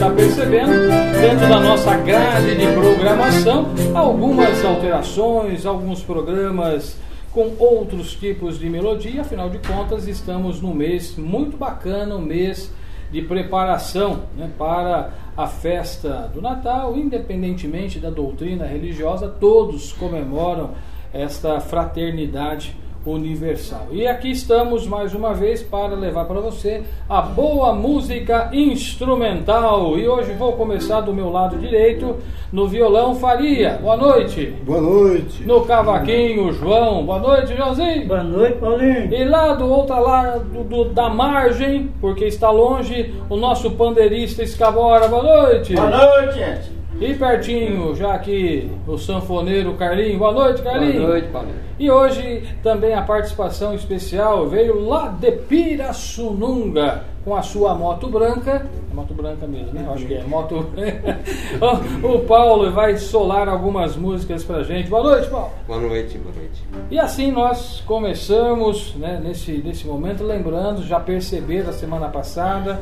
dentro da nossa grade de programação, algumas alterações, alguns programas com outros tipos de melodia, afinal de contas, estamos no mês muito bacana, um mês de preparação né, para a festa do Natal, independentemente da doutrina religiosa, todos comemoram esta fraternidade universal. E aqui estamos mais uma vez para levar para você a boa música instrumental. E hoje vou começar do meu lado direito, no violão Faria. Boa noite. Boa noite. No cavaquinho João. Boa noite, Joãozinho. Boa noite, Paulinho. E lá do outro lado do, da margem, porque está longe, o nosso pandeirista Escabora. Boa noite. Boa noite, gente. E pertinho, já aqui o sanfoneiro Carlinho. Boa noite, Carlinho. Boa noite, Paulinho. E hoje também a participação especial veio lá de Pirassununga com a sua moto branca. É moto branca mesmo, né? Eu acho que é moto O Paulo vai solar algumas músicas pra gente. Boa noite, Paulo. Boa noite, boa noite. E assim nós começamos né, nesse, nesse momento, lembrando, já perceberam a semana passada,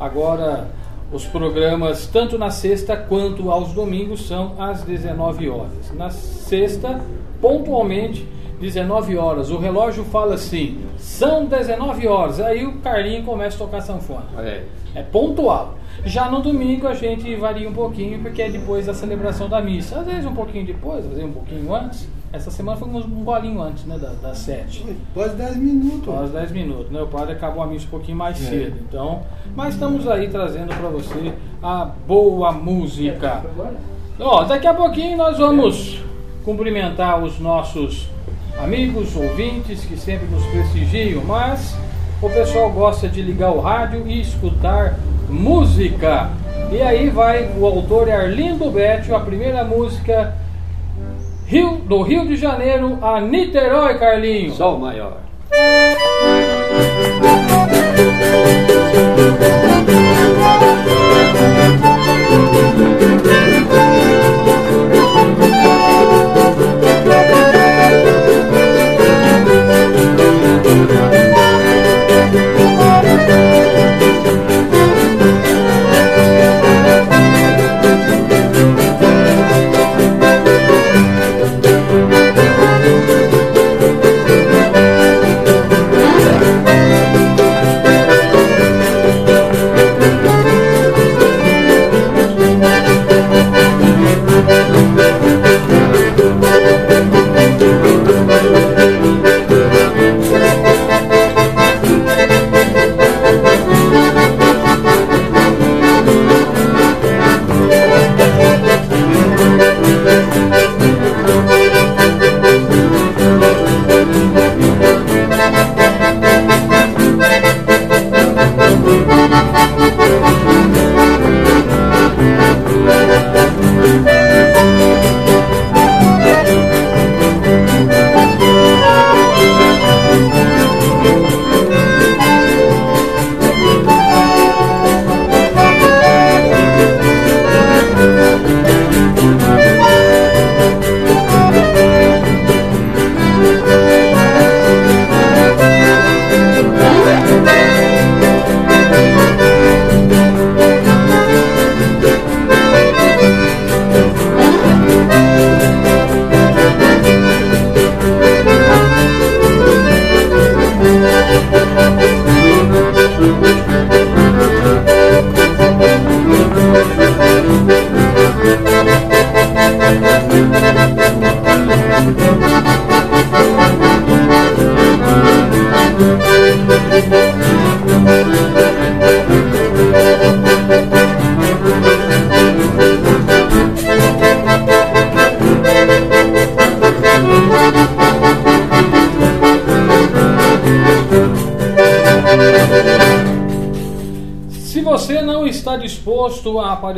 agora os programas, tanto na sexta quanto aos domingos, são às 19 horas. Na sexta, pontualmente, 19 horas. O relógio fala assim: são 19 horas. Aí o Carlinho começa a tocar sanfona. É. É pontual. Já no domingo a gente varia um pouquinho, porque é depois da celebração da missa. Às vezes um pouquinho depois, às vezes um pouquinho antes. Essa semana foi um golinho antes, né? Da, das 7. Quase 10 minutos. Quase 10 minutos, né? O padre acabou a missa um pouquinho mais É. cedo. Então, mas estamos aí trazendo para você a boa música. Ó, daqui a pouquinho nós vamos cumprimentar os nossos amigos, ouvintes que sempre nos prestigiam, mas o pessoal gosta de ligar o rádio e escutar música. E aí vai o autor Arlindo Bétio, a primeira música Rio, do Rio de Janeiro a Niterói, Carlinhos. Sol maior.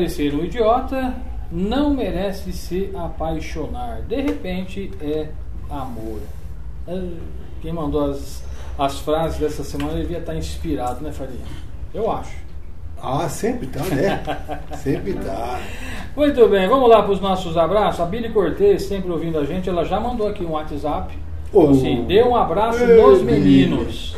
Disposto a aparecer um idiota, não merece se apaixonar. De repente é amor. Ah, Quem mandou as, as frases dessa semana devia estar inspirado, né, Farinha? Eu acho. Ah, sempre tá, né? sempre tá. Muito bem, vamos lá para os nossos abraços. A Billy Cortez, sempre ouvindo a gente, ela já mandou aqui um WhatsApp. Oh. Assim, dê um abraço Ei, nos meninos.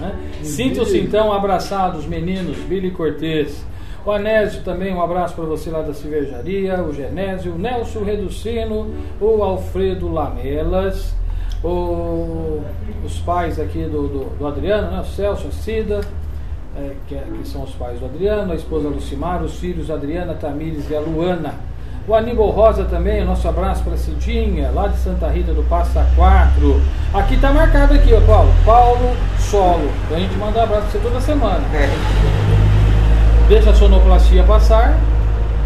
Né? Sintam-se então abraçados, meninos. Billy Cortez. O Anésio também, um abraço para você lá da cervejaria, o Genésio, o Nelson Reducino, o Alfredo Lamelas, o- os pais aqui do, do, do Adriano, né? o Celso, a Cida, é, que, é- que são os pais do Adriano, a esposa Lucimar, os filhos Adriana, Tamires e a Luana. O Aníbal Rosa também, nosso abraço para Cidinha, lá de Santa Rita do Passa 4. Aqui tá marcado aqui, ó, Paulo. Paulo Solo. Então a gente manda um abraço para você toda semana. Deixa a sonoplastia passar,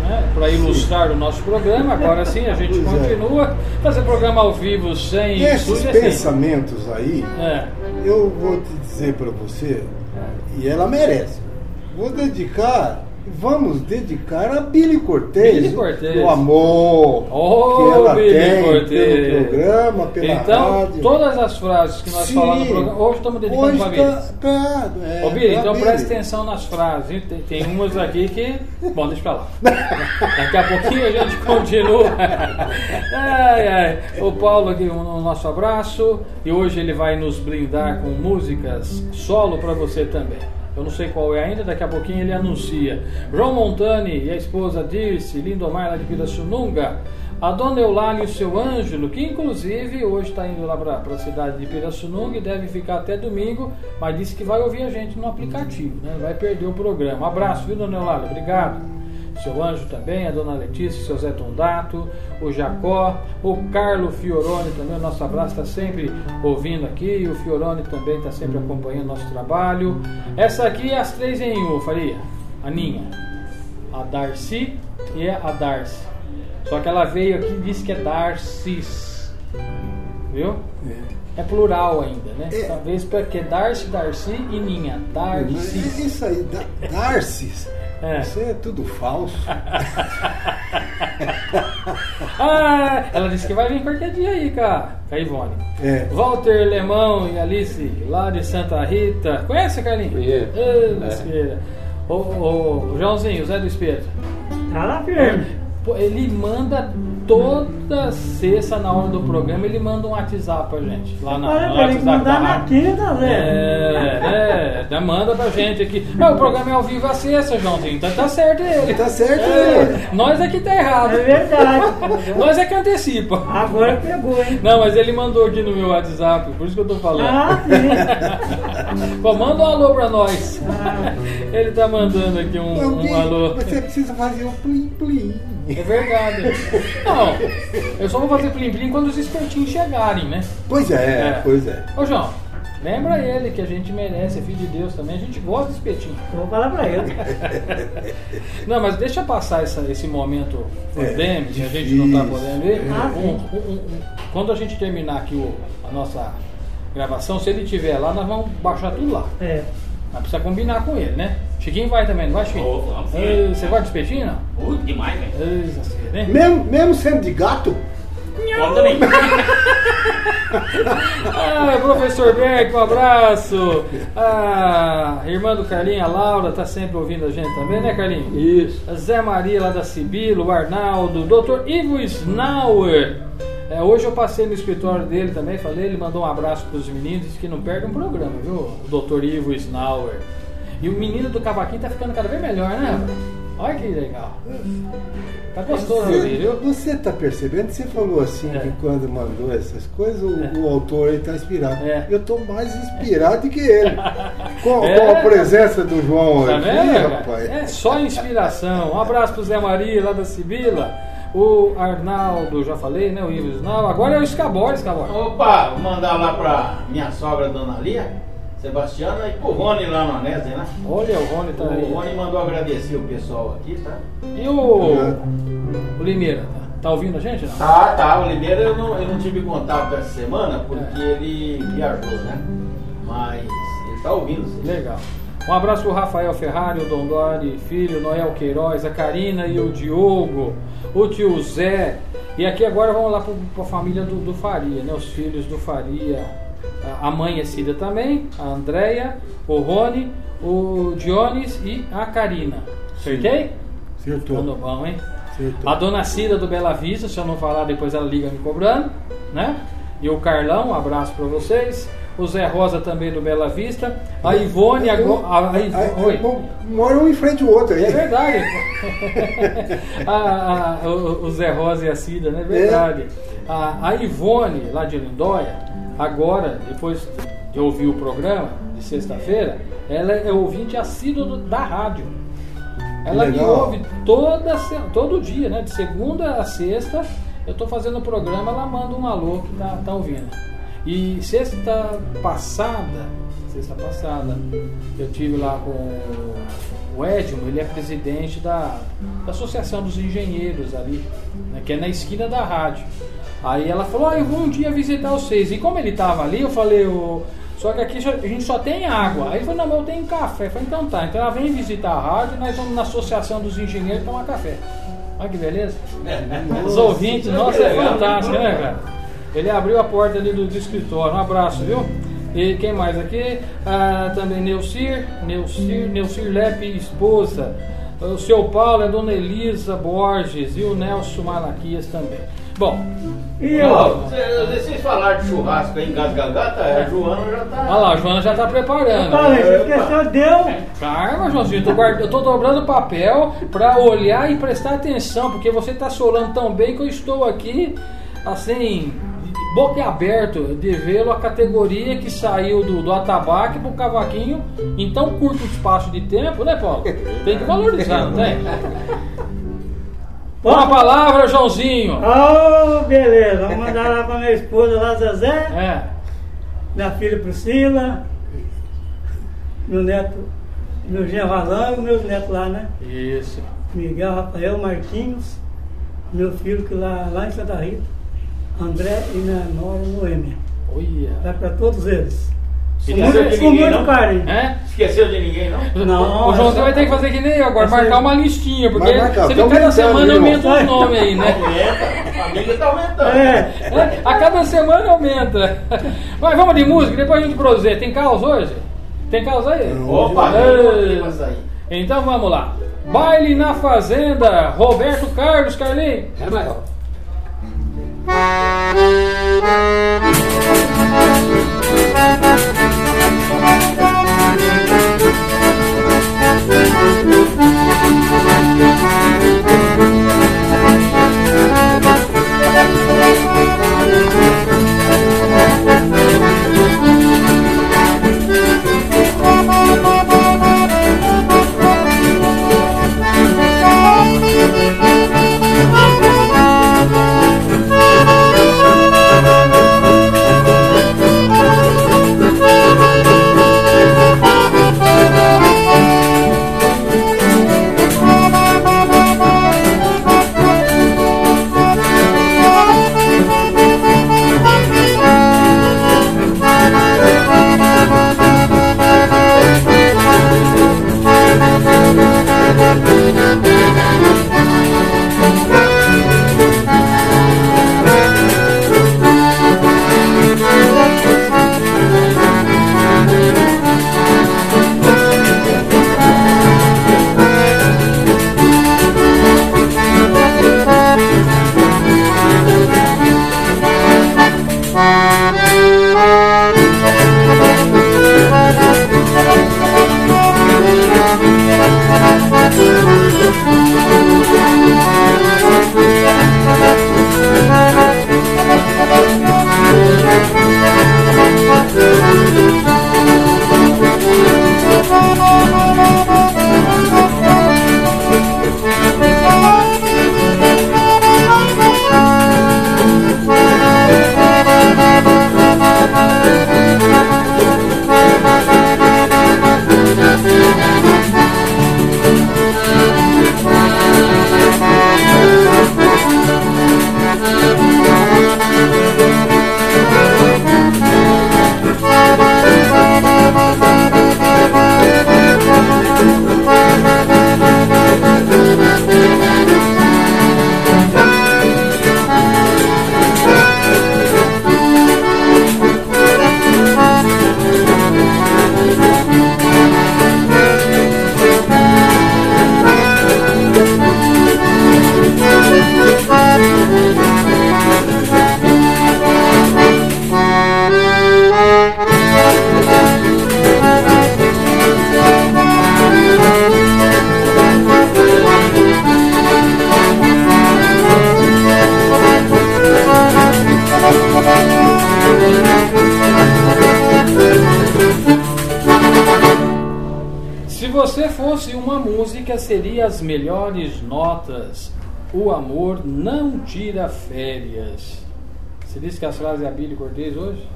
né, para ilustrar o nosso programa. Agora sim, a gente Pois é. continua. Fazer programa ao vivo sem Esses é assim. pensamentos aí, É. eu vou te dizer para você, e ela merece. Vou dedicar, vamos dedicar a Billy Cortez. Billy Cortez. O amor Ô, que ela Billy tem Cortez. pelo programa, pela Então, rádio. todas as frases que nós Sim. falamos no programa, hoje estamos dedicando Hoje para a Billy. tá, tá, é, Ô, Billy, então Billy. preste atenção nas frases. Tem, tem umas aqui que. Bom, deixa pra lá. Daqui a pouquinho a gente continua. Ai, ai. O Paulo aqui, um, um nosso abraço. E hoje ele vai nos brindar com músicas solo para você também. Eu não sei qual é ainda, daqui a pouquinho ele anuncia. João Montani e a esposa Dirce, Lindomar lá de Pirassununga. A dona Eulália e o seu Ângelo, que inclusive hoje está indo lá para a cidade de Pirassununga e deve ficar até domingo, mas disse que vai ouvir a gente no aplicativo, né? Vai perder o programa. Abraço, viu, dona Eulália? Obrigado. Seu Anjo também, a dona Letícia, seu Zé Tondato, o Jacó, o Carlo Fioroni também, o nosso abraço está sempre ouvindo aqui, o Fioroni também está sempre acompanhando nosso trabalho. Essa aqui é as três em um, Faria. A Ninha, a Darcy e a Darcy. Só que ela veio aqui e disse que é Darcis. Viu? É plural ainda, né? É. Talvez porque é Darcy, Darcy e Ninha. Mas Darcy. Isso aí, da- Darcy, É. isso é tudo falso. Ah, ela disse que vai vir qualquer dia aí, cara. Com a Ivone. É. Walter Lemão e Alice, lá de Santa Rita. Conhece, Carlinhos? Conheço. É. Ô, ô, ô, Joãozinho, Zé do Espeto. Tá lá firme. Ele manda toda sexta na hora do programa, ele manda um WhatsApp pra gente. Lá na, Olha no pra ele WhatsApp da mandar na quinta, Zé. É, é, já manda pra gente aqui. Não, o programa é ao vivo a sexta, Joãozinho. Então tá certo ele. Tá certo É, ele. Nós é que tá errado. É verdade. Nós é que antecipa. Agora pegou, hein? Não, mas ele mandou aqui no meu WhatsApp, por isso que eu tô falando. Ah, sim. Pô, manda um alô pra nós. Ah. Ele tá mandando aqui um, Alguém- um alô. Você precisa fazer o plim plim. É verdade. Não, eu só vou fazer plim-plim quando os espertinhos chegarem, né? Pois é, É. pois é. Ô, João, lembra ele que a gente merece, é filho de Deus também, a gente gosta de espetinho. Vou falar pra ele. Não, mas deixa passar essa- esse momento É, pandêmico, que a gente não tá podendo ir. Ah, Um- um- quando a gente terminar aqui o- a nossa gravação, se ele estiver lá, nós vamos baixar tudo lá. É. Mas precisa combinar com ele, né? Chiquinho vai também, não vai, Chiquinho? Vou, vamos. Ei, Você gosta de espetinho, não? Muito demais, velho. Né? Mesmo, mesmo sendo de gato, Conta nem. Ah, professor Beck, um abraço. Ah, irmã do Carlinho, a Laura, tá sempre ouvindo a gente também, né, Carlinho? Isso. Zé Maria lá da Sibila, o Arnaldo, Dr. Ivo Snauer. É, hoje eu passei no escritório dele também, falei, ele mandou um abraço para os meninos, disse que não perde um programa, viu? O Dr. Ivo Snauer. E o menino do cavaquinho tá ficando cada vez melhor, né? Olha que legal. Tá gostoso ouvir, viu? você está percebendo? Você falou assim É. que quando mandou essas coisas, o, É. o autor está inspirado. É. Eu estou mais inspirado que ele. Com, É. com a presença do João Tá aqui, vendo? rapaz. É só inspiração. Um abraço pro Zé Maria lá da Sibila. O Arnaldo, já falei, né? O Ivo Snau. Agora é o Escabor, Escabor. Opa, vou mandar lá pra minha sogra, Dona Lia, Sebastiana, e pro Rony lá no Anésio, né? Olha, o Rony tá O aí. Rony mandou agradecer o pessoal aqui, tá? E o, o Limeira? Tá, tá ouvindo a gente? Não? Tá, tá. O Limeira eu não, eu não tive contato essa semana porque É. ele viajou, né? Mas ele tá ouvindo, sim. Legal. Um abraço pro Rafael Ferrari, o Dondori, filho, Noel Queiroz, a Karina e o Diogo, o tio Zé. E aqui agora vamos lá para a família do, do Faria, né? Os filhos do Faria. A- A mãe é Cida também, a Andréia, o Rony, o Dionis e a Karina. Acertei? Acertou. Tudo bom, hein? Acertou. A dona Cida do Bela Vista, se eu não falar, depois ela liga me cobrando, né? E o Carlão, um abraço para vocês. O Zé Rosa também do Bela Vista, a Ivone agora. A, a Iv- Aí, Oi. bom, Mora um em frente ao outro. É aí. verdade. A- a- o, o Zé Rosa e a Cida, né? É verdade. A, a Ivone, lá de Lindóia, agora, depois de ouvir o programa de sexta-feira, ela é ouvinte assídua do- da rádio. Ela me ouve toda, todo dia, né? De segunda a sexta, eu tô fazendo o programa, ela manda um alô que tá, tá ouvindo. E sexta passada, sexta passada, eu tive lá com o Edmo, ele é presidente da, da Associação dos Engenheiros ali, né, que é na esquina da rádio. Aí ela falou, ah, eu vou um dia visitar vocês. E como ele tava ali, eu falei, "Ô, só que aqui a gente só tem água. Aí ele falou, não, mas eu tenho café. Eu falei, então tá, então ela vem visitar a rádio nós vamos na Associação dos Engenheiros tomar café. Olha que beleza. Os ouvintes, nossa, é fantástico, né, cara? Ele abriu a porta ali do, do escritório. Um abraço, viu? E quem mais aqui? Ah, também Neucir, Neucir, Neucir Lepe, esposa. O seu Paulo, a dona Elisa Borges e o Nelson Malaquias também. Bom, E Ó, Vocês falaram de churrasco aí em Gasgagata, a Joana já tá. olha lá, a Joana já tá preparando. Falei, você esqueceu, deu. Calma, Joãozinho, eu tô, guard- eu tô dobrando o papel para olhar e prestar atenção, porque você tá solando tão bem que eu estou aqui, assim, boca aberto de vê-lo a categoria que saiu do, do atabaque pro cavaquinho em tão curto espaço de tempo, né, Paulo? Tem que valorizar, não tem? Uma palavra, Joãozinho. Oh, beleza. Vamos mandar lá pra minha esposa lá, Zezé. É. Minha filha Priscila. Meu neto, meu genro Valango, meus netos lá, né? Isso. Miguel, Rafael, Marquinhos. Meu filho que lá, lá em Santa Rita. André e minha nora Noêmia. Olha. Vai pra todos eles. Com Esqueceu muito, de ninguém, muito não? carinho. É? Esqueceu de ninguém, não? Não, o Joãozinho essa- vai ter que fazer que nem eu agora, marcar uma listinha, porque marcar, você vê cada semana aumenta os nomes aí, né? Aumenta, a família tá aumentando. É. É, A cada semana aumenta. Mas vamos de música, depois a gente produzir. Tem caos hoje? Tem caos aí? Não. Opa. Então vamos lá. Baile na Fazenda, Roberto Carlos, Carlinhos. É maior. Thank disse que as frases é a Billy Cortez hoje?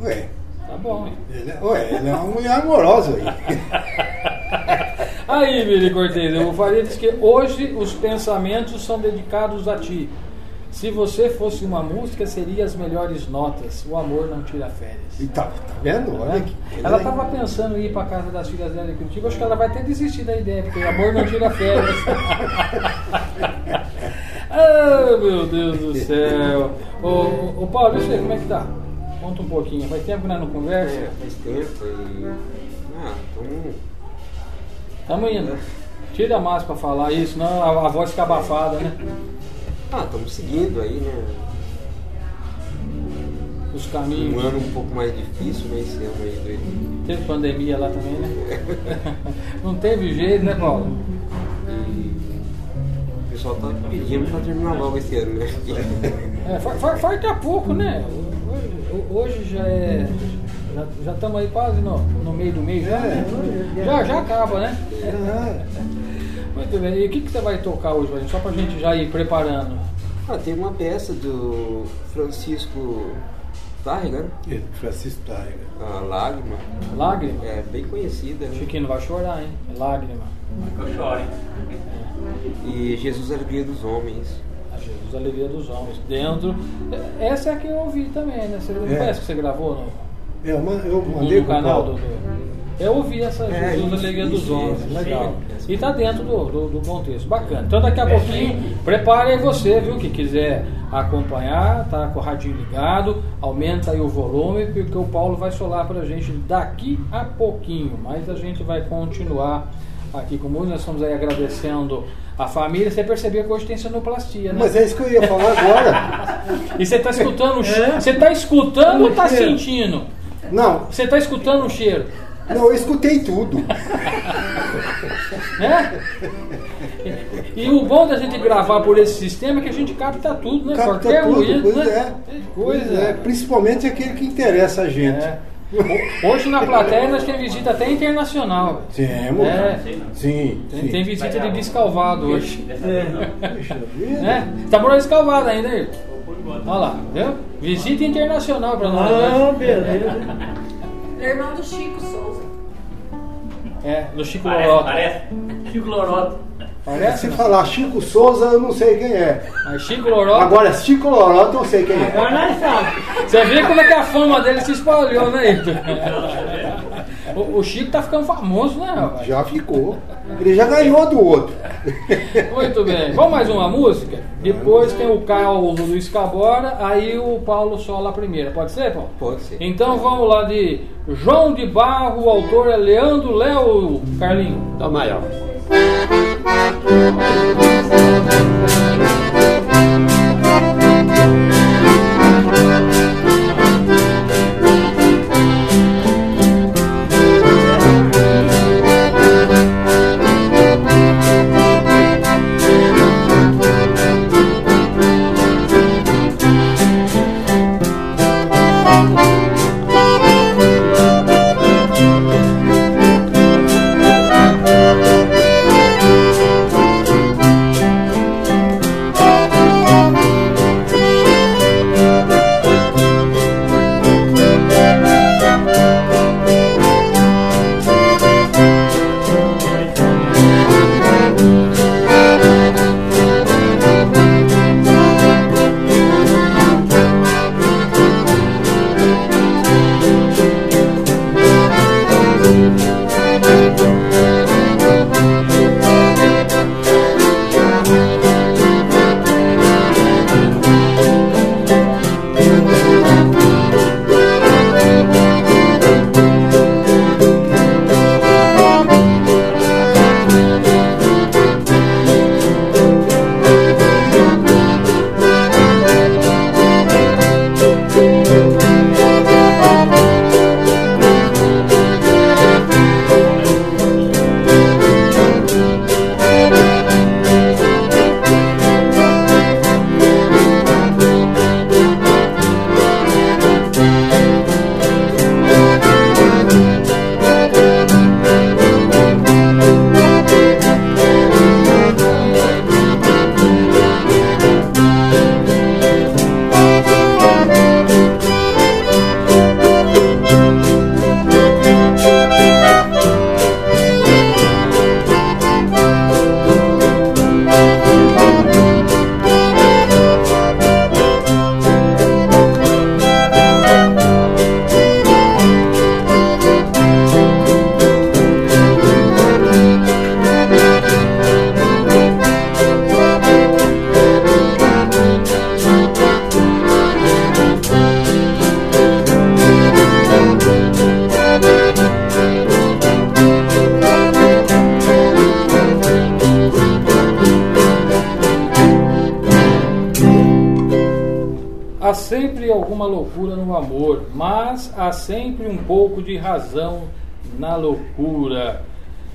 Ué, Tá bom, hein? ele é, ué, ele é uma mulher amorosa aí. Aí, Billy Cortez, eu faria diz que hoje os pensamentos são dedicados a ti. Se você fosse uma música, seria as melhores notas. O amor não tira férias. E tá, tá vendo? Olha Né? aqui. Ela estava pensando em ir para casa das filhas dela em Curitiba. Acho que ela vai ter desistido da ideia, porque o amor não tira férias. ah, meu Deus do céu. Ô, ô, ô, Paulo, deixa eu ver como é que tá. Conta um pouquinho. Faz tempo que nós não conversa? É, faz tempo e. Ah. Tamo indo. Tira a máscara para falar isso, senão a, a voz fica abafada, né? Ah, estamos seguindo aí, né? Os Um caminhos. ano um pouco mais difícil, né? Esse ano aí. Teve pandemia lá também, né? Não teve jeito, né, Paulo? Pessoal tá pedindo pra terminar logo esse ano, né? É, fa- fa- faz daqui a pouco, né? Hoje, hoje já é. Já, estamos aí quase no, no meio do mês já, né? Já, já acaba, né? É. Muito bem. E o que, que você vai tocar hoje, Valinho? Só pra gente já ir preparando. Ah, tem uma peça do Francisco Tárrega, né? Ele, Francisco Taiga. A Lágrima. Lágrima? É bem conhecida, né? Chiquinho não vai chorar, hein? Lágrima. Eu choro, hein? E Jesus Alegria dos Homens. A Jesus, a alegria dos homens. Dentro. Essa é a que eu ouvi também, né? Você não É. parece que você gravou no, É, eu, man- eu no, mandei no canal do, Paulo. do- Eu ouvi essa É, Jesus, a isso, alegria dos isso, homens. isso, Legal. sim. E tá dentro do, do, do contexto. Bacana. Então daqui a pouquinho, prepare aí você, viu? Que quiser acompanhar, tá com o radinho ligado, aumenta aí o volume, porque o Paulo vai solar pra gente daqui a pouquinho. Mas a gente vai continuar aqui com música. Nós estamos aí agradecendo a família. Você percebeu que hoje tem sonoplastia, né? Mas é isso que eu ia falar agora. E você tá escutando o É. cheiro? Você tá escutando ou tá cheiro. sentindo? Não, Você tá escutando o cheiro? não, eu escutei tudo. né? E o bom da gente gravar por esse sistema é que a gente capta tudo, né? Capta Qualquer tudo, ruído, pois né? é. Coisa. É, principalmente aquele que interessa a gente. É. Ho- Hoje na plateia nós temos visita até internacional. Temos. É. Sim, Tem, sim. tem visita de descalvado hoje. É. Tá por descalvado ainda aí. Olha lá, viu? Visita internacional pra nós. Ah, né? beleza. Irmão do Chico Souza. É, no Chico Lorota. parece. Chico Loroto. Parece? Se falar Chico Souza, eu não sei quem é. Mas Chico Lorota. Agora, Chico Lorota, eu sei quem é. Agora nós sabemos. Você vê como é que a fama dele se espalhou, né, Ito? O, o Chico tá ficando famoso, né, rapaz? Já ficou. Ele já ganhou do outro. Muito bem. Vamos mais uma música? Depois tem o Carlos Luiz Cabora, aí o Paulo sola a primeira. Pode ser, Paulo? Pode ser. Então vamos lá de João de Barro, o autor é Leandro Léo Carlinho. Dó maior. Thank pouco de razão na loucura.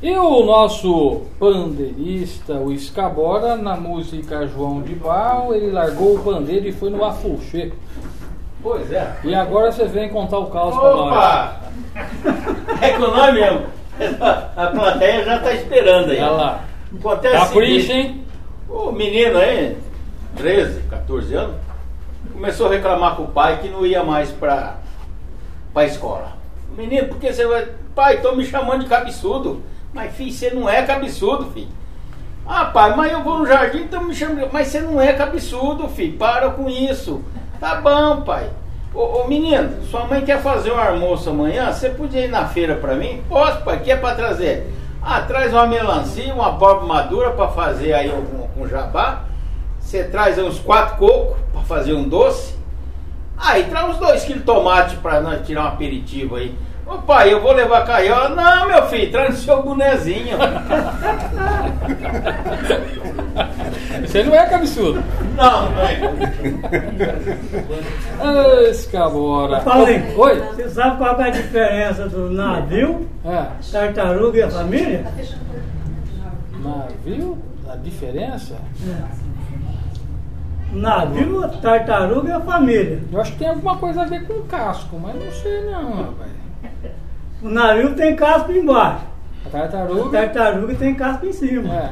E o nosso pandeirista, o Escabora, na música João de Barro, ele largou o pandeiro e foi no afuxê. Pois é. E agora você vem contar o caos pra nós. Opa! É que o nome mesmo. A plateia já está esperando aí. Olha lá. Acontece o Capricha, hein? O menino aí, 13, 14 anos, começou a reclamar com o pai que não ia mais pra, pra escola. Menino, por que você vai. Pai, estão me chamando de cabeçudo. Mas filho, você não é cabeçudo, filho. Ah, pai, mas eu vou no jardim, estão me chamando. de- Mas você não é cabeçudo, filho. Para com isso. Tá bom, pai. Ô, ô, menino, sua mãe quer fazer um almoço amanhã? Você podia ir na feira pra mim? Posso, pai. Que é pra trazer? Ah, traz uma melancia, uma abóbora madura pra fazer aí um, um jabá. Você traz uns quatro cocos pra fazer um doce. Aí traz uns dois quilos de tomate pra nós tirar um aperitivo aí. Ô pai, eu vou levar caiola. Não, meu filho, traz o seu bonezinho. Você não é cabeçudo. Não, não é. Ah, Escabora. Paulinho, Oi? você sabe qual é a diferença do navio, É, tartaruga e a família? navio? A diferença? Navio, tartaruga e a família. Eu acho que tem alguma coisa a ver com casco, mas não sei não, rapaz. O navio tem casco embaixo, A a tartaruga. tartaruga tem casco em cima. É.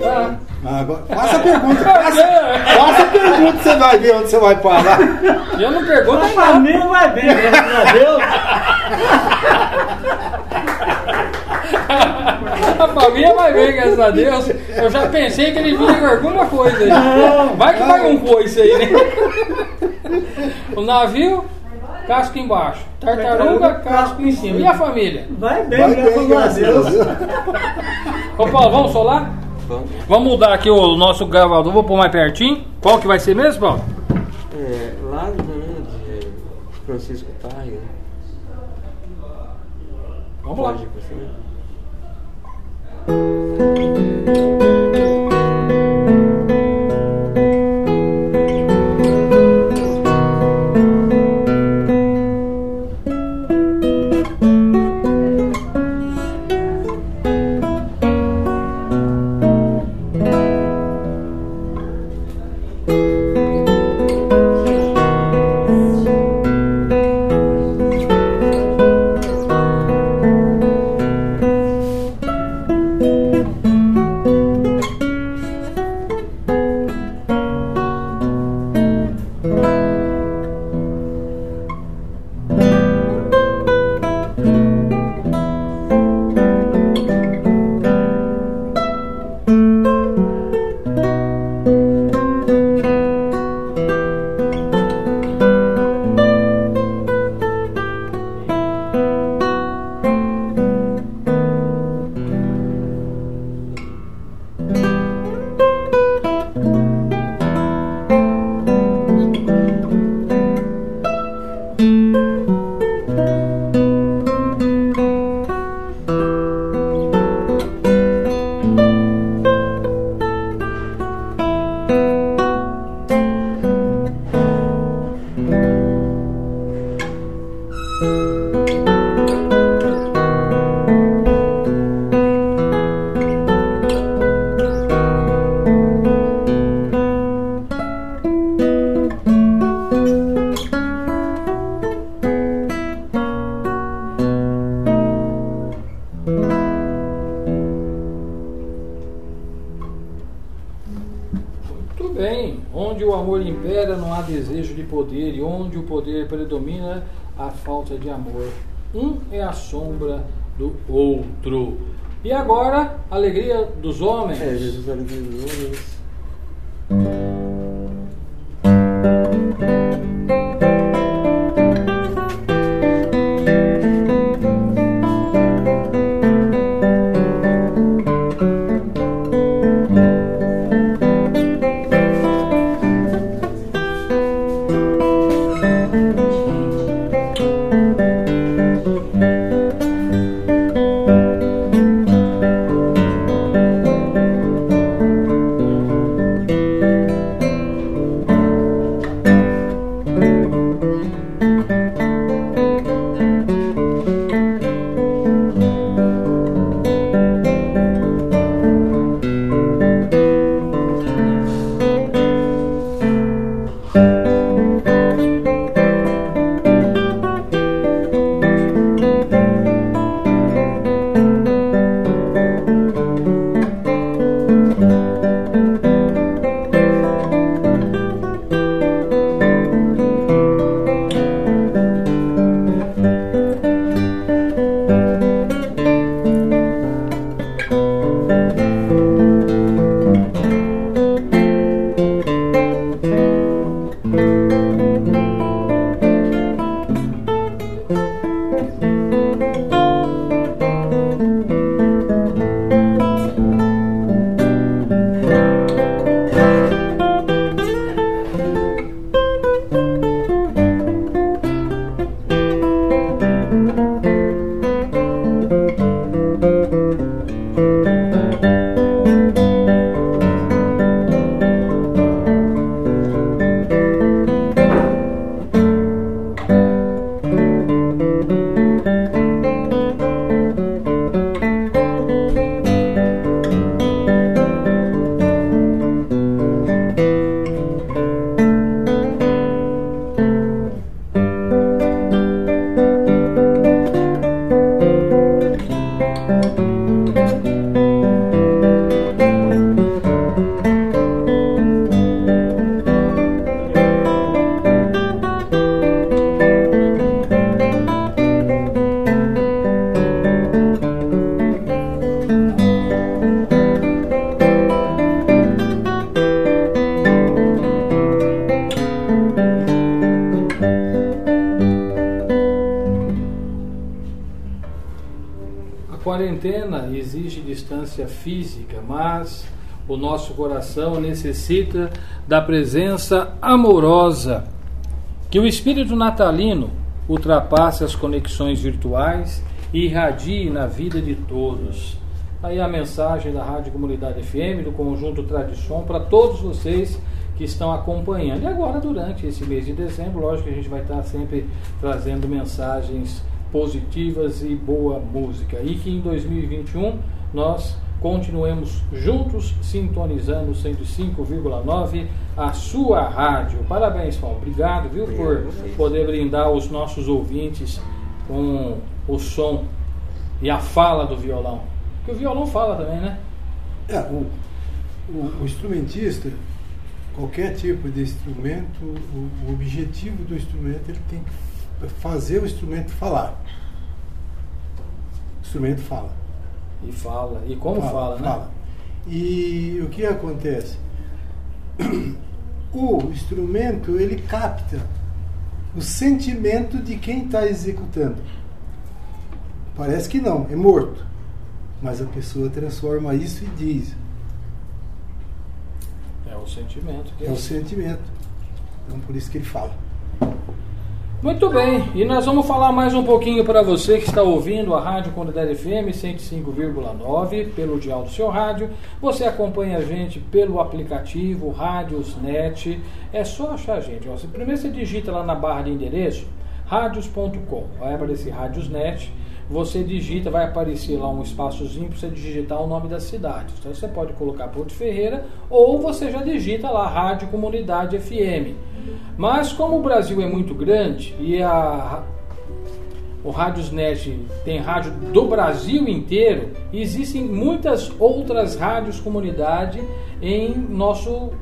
Tá. Agora, faça a pergunta. Faça, faça a pergunta, você vai ver onde você vai parar. E eu não pergunto A família vai bem, graças a Deus. A família vai ver, graças a Deus. Eu já pensei que ele vinha com alguma coisa aí. Não. Vai que vai um coice aí, né? O navio, casco embaixo. Tartaruga, casco em cima. E a família? Vai bem, Vai bem, graças a Deus. Ô Paulo, vamos solar? Vamos. Vamos mudar aqui o nosso gravador, vou pôr mais pertinho. Qual que vai ser mesmo, Paulo? É, lá né, de Francisco Taia. né? Vamos lá. Pode ir Thank you. O nosso coração necessita da presença amorosa. Que o espírito natalino ultrapasse as conexões virtuais e irradie na vida de todos. Aí a mensagem da Rádio Comunidade FM, do Conjunto Tradição, para todos vocês que estão acompanhando. E agora, durante esse mês de dezembro, lógico que a gente vai estar sempre trazendo mensagens positivas e boa música. E que em 2021 nós continuemos juntos sintonizando 105,9 a sua rádio. Parabéns, Paulo. Obrigado, viu, por poder brindar os nossos ouvintes com o som e a fala do violão. Porque o violão fala também, né? É, o, o, o instrumentista, qualquer tipo de instrumento, o, o objetivo do instrumento ele tem que fazer o instrumento falar. O instrumento fala. E fala. E como fala, né? E o que acontece? O instrumento ele capta o sentimento de quem está executando. Parece que não, é morto. Mas a pessoa transforma isso e diz. É o sentimento. que É o sentimento. Então por isso que ele fala. Muito bem, e nós vamos falar mais um pouquinho para você que está ouvindo a Rádio Comunidade FM 105,9 pelo dial do seu rádio. Você acompanha a gente pelo aplicativo Rádiosnet. É só achar a gente. Primeiro você digita lá na barra de endereço radios.com. Vai aparecer Rádiosnet. Você digita, vai aparecer lá um espaçozinho para você digitar o nome da cidade. Então você pode colocar Porto Ferreira ou você já digita lá Rádio Comunidade FM. Mas como o Brasil é muito grande e a o Rádiosnet tem rádio do Brasil inteiro, existem muitas outras rádios comunidade em nosso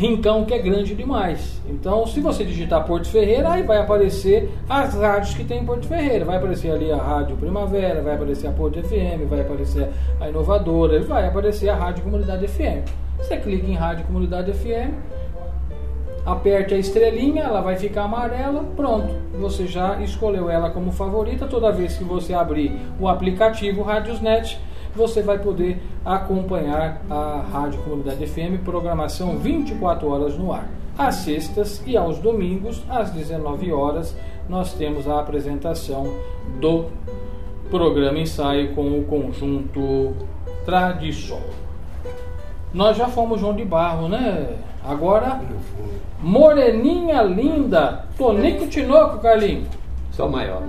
rincão que é grande demais. Então, se você digitar Porto Ferreira, aí vai aparecer as rádios que tem em Porto Ferreira. Vai aparecer ali a Rádio Primavera, vai aparecer a Porto FM, vai aparecer a Inovadora, vai aparecer a Rádio Comunidade FM. Você clica em Rádio Comunidade FM, aperte a estrelinha, ela vai ficar amarela, pronto. Você já escolheu ela como favorita. Toda vez que você abrir o aplicativo Radiosnet, você vai poder acompanhar a Rádio Comunidade FM, programação 24 horas no ar. Às sextas e aos domingos, às 19 horas, nós temos a apresentação do programa ensaio com o conjunto Tradição. Nós já fomos João de Barro, né? Agora Moreninha linda, Tonico Tinoco, Carlinho. Só maior.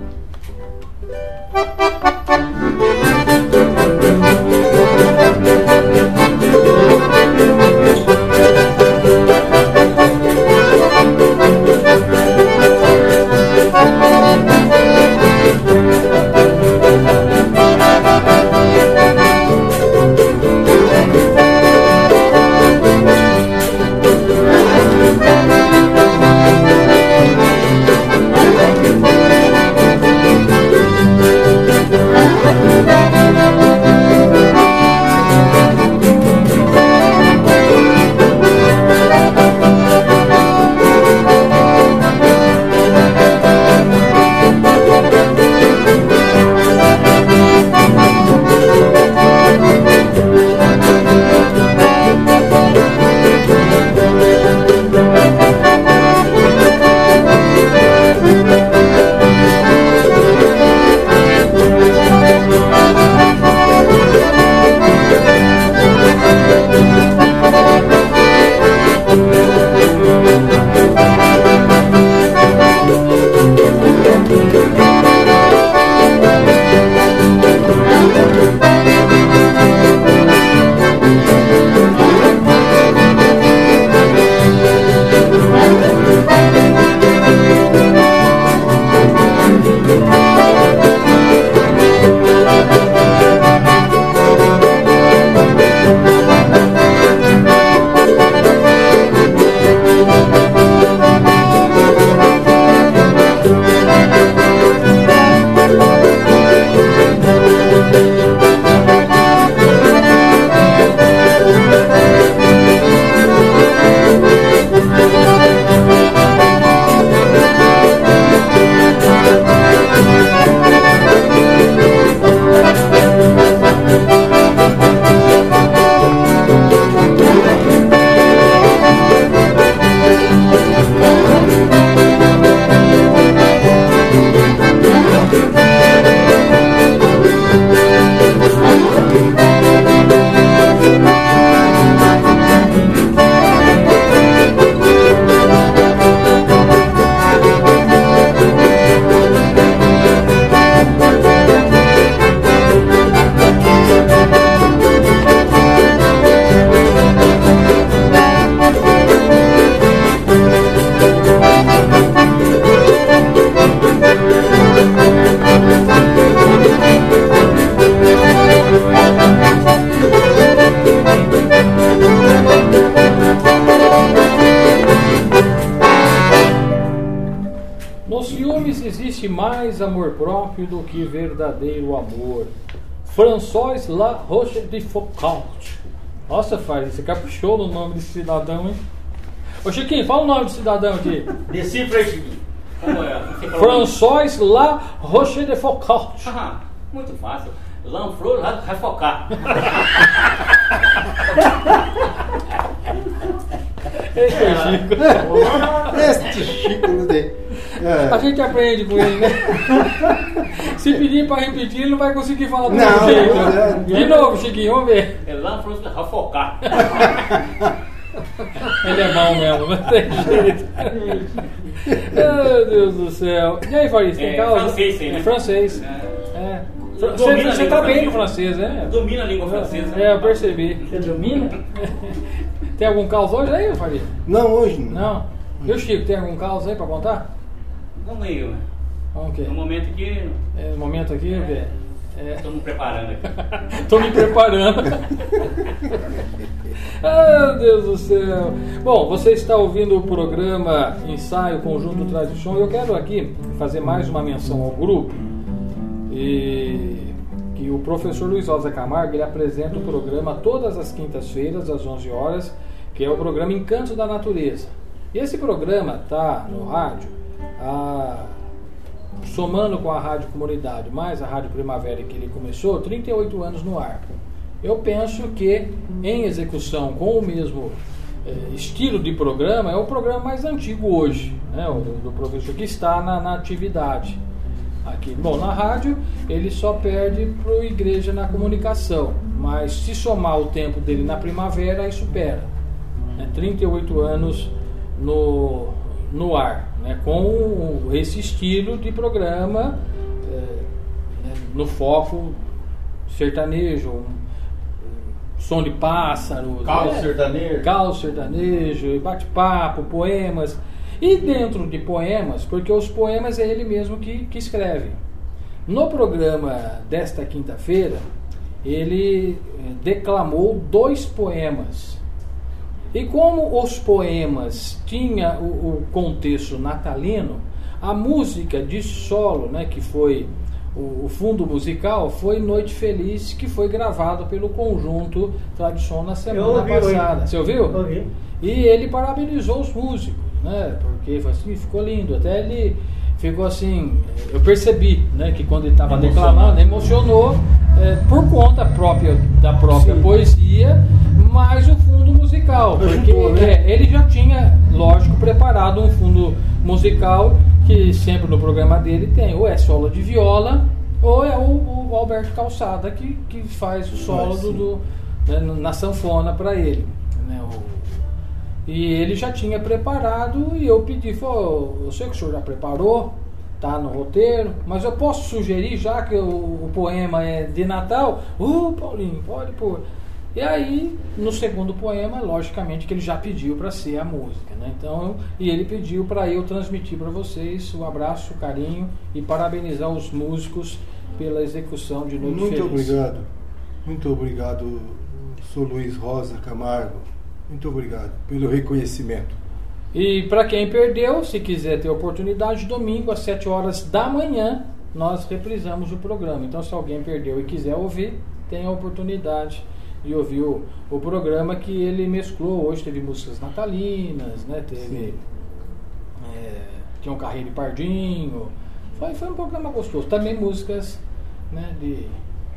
La Roche de Foucault. Nossa, faz, você caprichou no nome desse cidadão, hein? Ô Chiquinho, fala o nome do cidadão aqui. Decifra aí, Chiquinho. Como é? François La Roche de Foucault. Ah, muito fácil. Lanflor refocar. Esse é Chico. Este Chico tem. A É. gente aprende com ele, né? Se pedir pra repetir, ele não vai conseguir falar do Não, mesmo jeito. não, é. De novo, Chiquinho, vamos ver. É Lanflor refocar. Ele é bom mesmo, não tem jeito. Meu Deus do céu. E aí, Farias, tem É, causa? francês, sim, né? É francês. É. É. Você, a você língua tá bem francesa. no francês, né? Domina a língua francesa. É, eu percebi. Você domina? Tem algum caos hoje aí, Farias? Não, hoje não. Não? E o Chico, tem algum caos aí pra contar? Não meio, né? Que No momento que É, no momento aqui, quê? É. estamos preparando aqui. Tô me preparando. ah, Deus do céu. Bom, você está ouvindo o programa Ensaio Conjunto Tradição. Eu quero aqui fazer mais uma menção ao grupo. E que o professor Luiz Rosa Camargo ele apresenta o programa todas as quintas-feiras, às 11 horas, que é o programa Encanto da Natureza. E esse programa está no rádio há somando com a Rádio Comunidade mais a Rádio Primavera que ele começou, 38 anos no ar. Eu penso que em execução com o mesmo eh, estilo de programa, é o programa mais antigo hoje, né, o do, professor que está na, na atividade. Aqui. Bom, na rádio ele só perde para o Igreja na Comunicação, mas se somar o tempo dele na primavera, aí supera. Né, 38 anos no, no ar, né, com esse estilo de programa eh, né, no foco sertanejo, um, um som de pássaros, Caldo né, sertanejo. caldo sertanejo, bate-papo, poemas. E dentro de poemas, porque os poemas é ele mesmo que, que escreve. No programa desta quinta-feira, ele eh, declamou dois poemas. E como os poemas tinha o, o contexto natalino, a música de solo, né, que foi o, o fundo musical, foi Noite Feliz, que foi gravado pelo conjunto Tradição na semana ouvi, passada. ouvi. Você ouviu? Ouvi. E ele parabenizou os músicos, né? Porque assim, ficou lindo. Até ele ficou assim, eu percebi, né? Que quando ele estava declamando, emocionou é, por conta própria da própria poesia, mas o fundo musical, porque né? é, ele já tinha, lógico, preparado um fundo musical que sempre no programa dele tem, ou é solo de viola, ou é o, o Alberto Calçada que, que faz o solo do, do- né, na sanfona para ele. né, o- e ele já tinha preparado e eu pedi, falou, eu sei que o senhor já preparou, tá no roteiro, mas eu posso sugerir, já que o, o poema é de Natal, uh, Paulinho, pode pôr. E aí, no segundo poema, logicamente que ele já pediu para ser a música, né? Então, e ele pediu para eu transmitir para vocês o abraço, o carinho e parabenizar os músicos pela execução de Noite Muito Feliz. obrigado. Muito obrigado, sou Luiz Rosa Camargo. Muito obrigado pelo reconhecimento. E para quem perdeu, se quiser ter oportunidade, domingo às 7 horas da manhã nós reprisamos o programa. Então, se alguém perdeu e quiser ouvir, tem a oportunidade de ouvir o, programa que ele mesclou. Hoje teve músicas natalinas, né? Teve. é, tinha um carreiro de Pardinho. Foi, foi um programa gostoso. Também músicas né, de,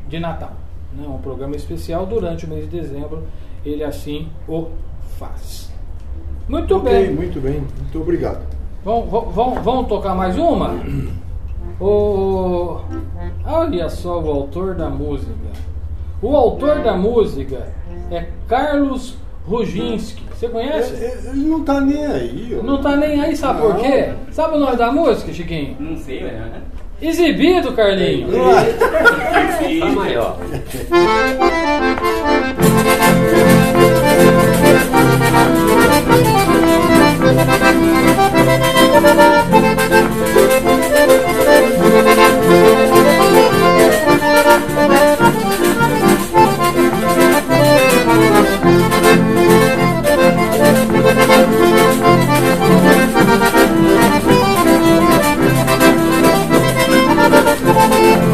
de Natal. Né? Um programa especial durante o mês de dezembro. Ele assim o faz. Muito ok, bem. muito bem. Muito obrigado. Vamos, vamos- vamos, vamos tocar mais uma? O... Olha só o autor da música. O autor da música é Carlos Ruginski. Você conhece? É, Ele não tá nem aí. ó. Não tá nem aí, sabe por Não. quê? Sabe o nome da música, Chiquinho? Não sei, né? Exibido, Carlinho. Tá maior. Thank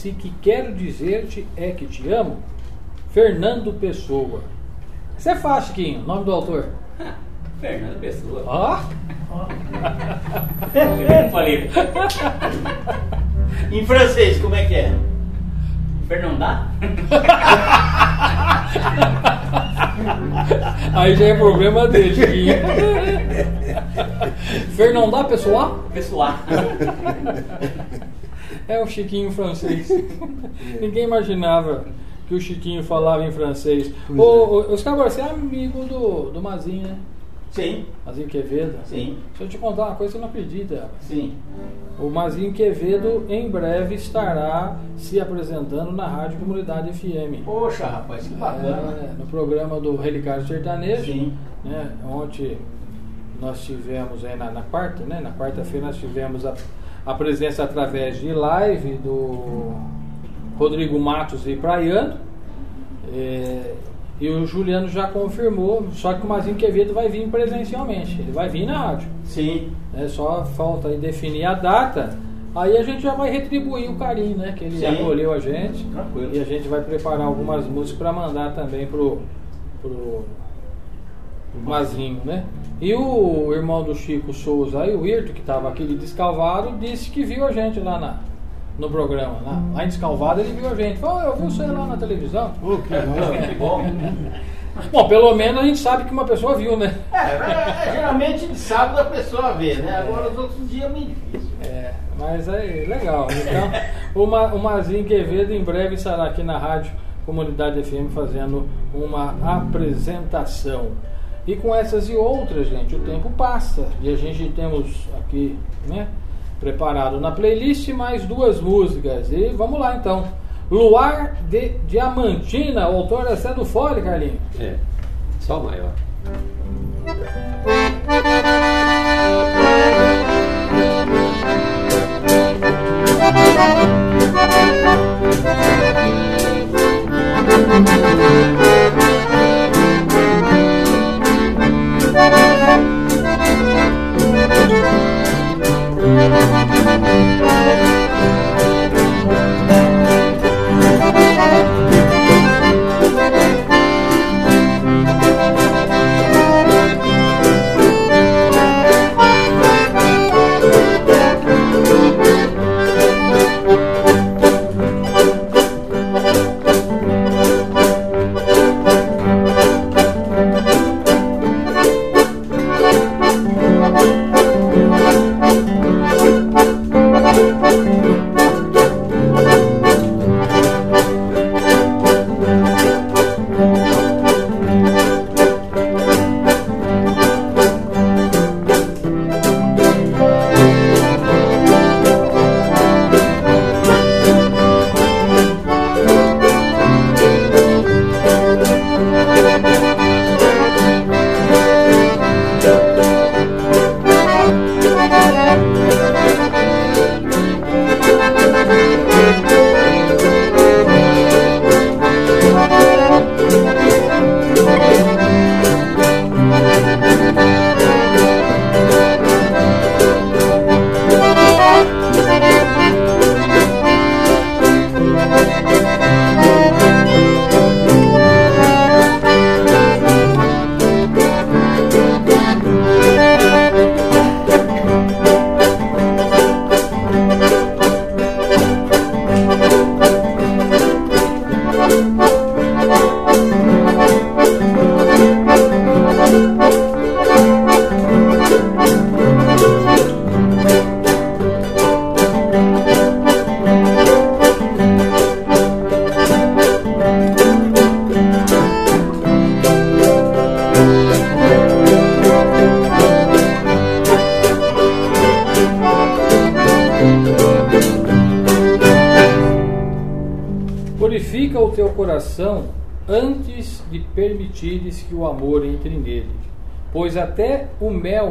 se que quero dizer-te é que te amo? Fernando Pessoa. Isso é fácil, Quinho. Nome do autor. Fernando Pessoa. Ó, Eu não falei. Em francês, como é que é? Fernandá? aí já é problema dele, Quinho. Fernandá Pessoa? Pessoa. É o Chiquinho francês. Ninguém imaginava que o Chiquinho falava em francês. Pois Ô, é. ô, Oscar, você é amigo do, do Mazinho, né? Sim, Mazinho Quevedo. sim, Deixa eu te contar uma coisa que você não acredita. sim. O Mazinho Quevedo em breve estará se apresentando na Rádio Comunidade FM. Poxa, rapaz, que bacana. É, no programa do Relicário Sertanejo. Sim. Né? Ontem nós tivemos aí na, na quarta, né? Na quarta-feira nós tivemos a, a presença através de live do Rodrigo Matos e Praiano. É, e o Juliano já confirmou, só que o Mazinho Quevedo vai vir presencialmente, ele vai vir na rádio. Sim, né? Só falta aí definir a data. Aí a gente já vai retribuir o carinho, né? Que ele Sim. acolheu a gente. Tranquilo. E a gente vai preparar algumas músicas para mandar também pro, pro Mazinho, né? E o irmão do Chico Souza aí, o Irto, que estava aqui de Descalvado, disse que viu a gente lá na, no programa. Lá, lá em Descalvado ele viu a gente. Falou, "Ah, eu vi você lá na televisão. Ô, que legal. que bom. Bom, pelo menos a gente sabe que uma pessoa viu, né? É, é, geralmente de sábado a pessoa vê, né? Agora os outros dias é meio difícil. É, mas é legal. Então, o, Ma, o Mazinho Quevedo em breve estará aqui na Rádio Comunidade FM fazendo uma apresentação. E com essas e outras, gente, o tempo passa. E a gente temos aqui, né, preparado na playlist mais duas músicas. E vamos lá então. Luar de Diamantina, o autor é Cedo Fole, Carlinhos. É, só o maior. Música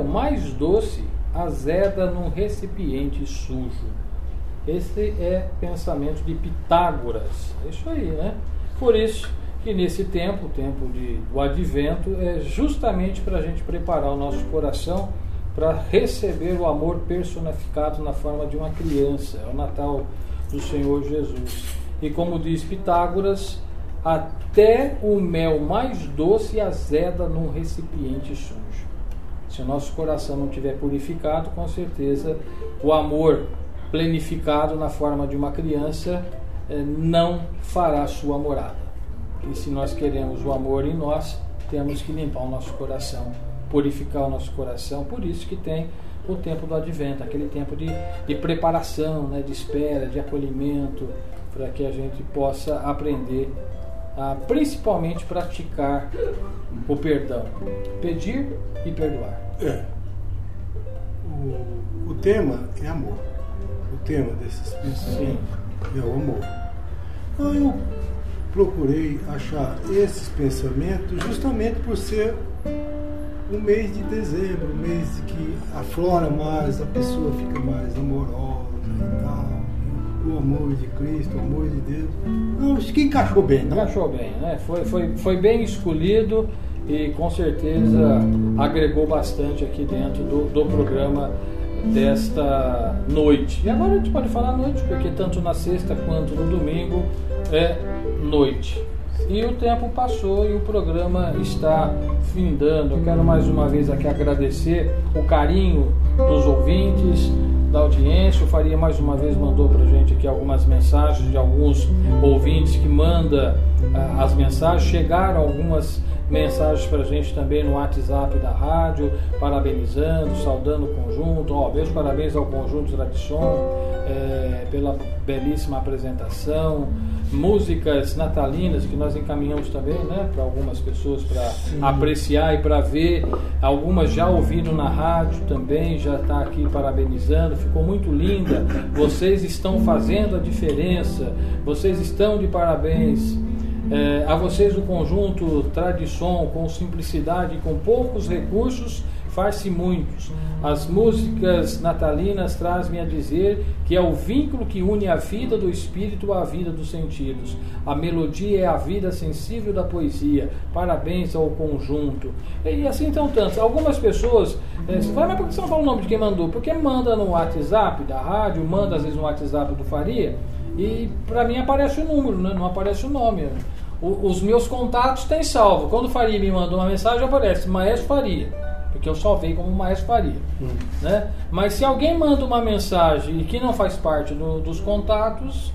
mais doce azeda num recipiente sujo. Esse é pensamento de Pitágoras. É isso aí, né? Por isso que nesse tempo, o tempo de, do advento, é justamente para a gente preparar o nosso coração para receber o amor personificado na forma de uma criança. É o Natal do Senhor Jesus. E como diz Pitágoras, até o mel mais doce azeda num recipiente sujo. Se o nosso coração não tiver purificado, com certeza o amor plenificado na forma de uma criança eh, não fará sua morada. E se nós queremos o amor em nós, temos que limpar o nosso coração, purificar o nosso coração. Por isso que tem o tempo do advento, aquele tempo de, de preparação, né, de espera, de acolhimento, para que a gente possa aprender a principalmente praticar o perdão, pedir e perdoar. É. O, o tema é amor. O tema desses pensamentos é o amor. Então eu procurei achar esses pensamentos justamente por ser o mês de dezembro, o mês que aflora mais, a pessoa fica mais amorosa e tal. O amor de Cristo, o amor de Deus. Não, acho que encaixou bem, não? Encaixou bem, né? Foi, foi, foi bem escolhido e com certeza agregou bastante aqui dentro do, do programa desta noite. E agora a gente pode falar noite, porque tanto na sexta quanto no domingo é noite. E o tempo passou e o programa está findando. Eu quero mais uma vez aqui agradecer o carinho dos ouvintes, da audiência. O Faria mais uma vez mandou para gente aqui algumas mensagens de alguns ouvintes que manda ah, as mensagens. Chegaram algumas mensagens para a gente também no WhatsApp da rádio, parabenizando, saudando o conjunto. Ó, meus parabéns ao conjunto Tradição é, pela belíssima apresentação. Músicas natalinas que nós encaminhamos também né, para algumas pessoas para apreciar e para ver. Algumas já ouviram na rádio também, já está aqui parabenizando. Ficou muito linda. Vocês estão fazendo a diferença. Vocês estão de parabéns. É, a vocês do conjunto Tradição, com simplicidade com poucos recursos, faz-se muitos. As músicas natalinas trazem a dizer que é o vínculo que une a vida do espírito à vida dos sentidos. A melodia é a vida sensível da poesia. Parabéns ao conjunto. E assim então tantos. Algumas pessoas. É, você fala, mas por que você não fala o nome de quem mandou? Porque manda no WhatsApp da rádio, manda às vezes no WhatsApp do Faria. E para mim aparece o número, né? não aparece o nome. O, os meus contatos têm salvo. Quando o Faria me mandou uma mensagem, aparece Maestro Faria. Porque eu vejo como Maestro Faria. Hum. Né? Mas se alguém manda uma mensagem que não faz parte do- dos contatos,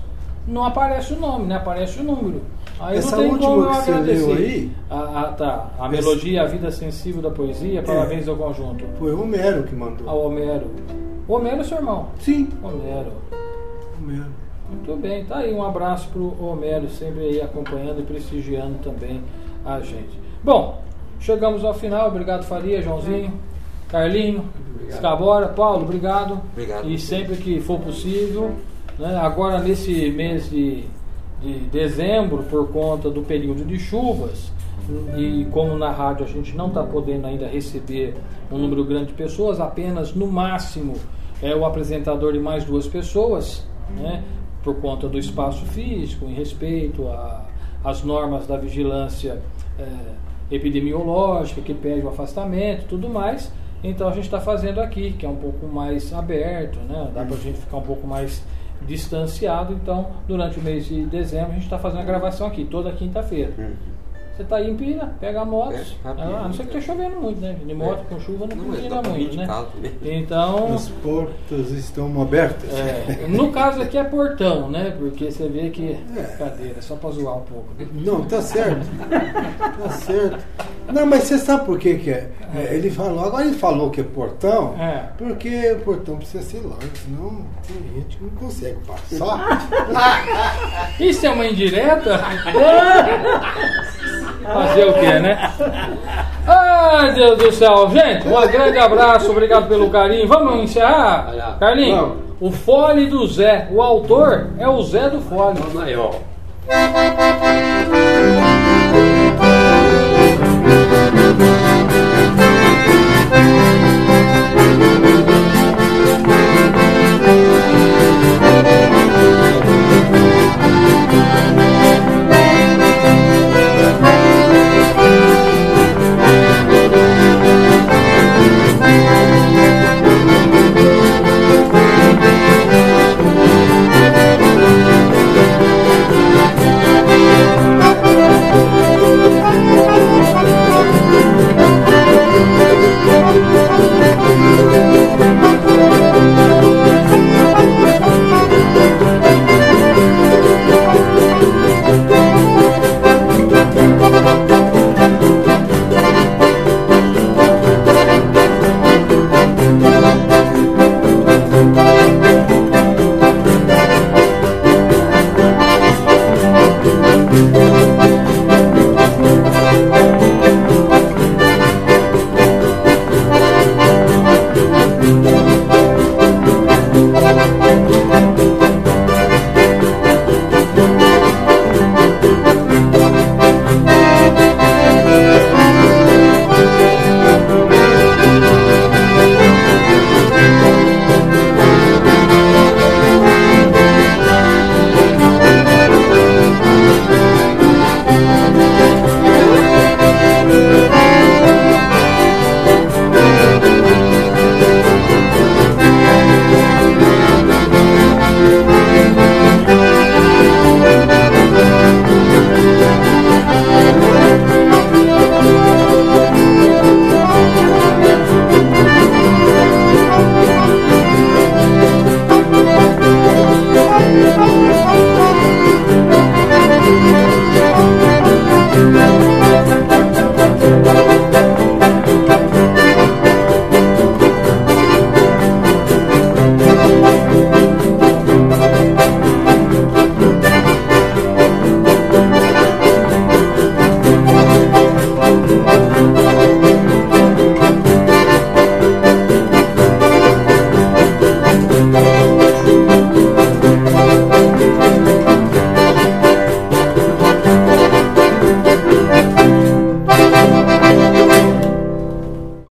não aparece o nome, né? aparece o número. Aí Essa não tem última como eu que você agradecer. aí? Ah, ah, tá. A Essa- melodia, a vida sensível da poesia, parabéns ao conjunto. Foi o Homero que mandou. Ao Homero. O Homero é seu irmão. Sim, Homero. Homero. Muito bem, tá aí um abraço pro Homero, sempre aí acompanhando e prestigiando também a gente. Bom, chegamos ao final, obrigado Faria, Joãozinho, Carlinho, Obrigado. Scabora, Paulo, obrigado. Obrigado. E sempre que for possível, né, agora nesse mês de, de dezembro, por conta do período de chuvas, e como na rádio a gente não está podendo ainda receber um número grande de pessoas, apenas no máximo é o apresentador e mais duas pessoas, né, por conta do espaço físico, em respeito às normas da vigilância eh, epidemiológica, que pede o afastamento tudo mais. Então a gente está fazendo aqui, que é um pouco mais aberto, né? dá para a gente ficar um pouco mais distanciado. Então, durante o mês de dezembro, a gente está fazendo a gravação aqui, toda quinta-feira. Você tá aí em Pira, pega a moto. É, rapidinho, a não ser que esteja chovendo muito, né? De moto com chuva não, Não, mas combina muito, né? Então, As portas estão abertas. é, no caso aqui é portão, né? Porque você vê que. É. Cadeira, só pra zoar um pouco. né? Não, tá certo. Tá certo. Não, mas você sabe por que, que é? É, Ele falou, agora ele falou que é portão, É. porque o portão precisa ser largo, senão tem gente que não consegue passar. Isso é uma indireta? Fazer o quê, né? Ai, Deus do céu. Gente, um grande abraço, obrigado pelo carinho. Vamos encerrar? Carlinhos, o Fole do Zé. O autor é o Zé do Fole. Vamos aí, ó.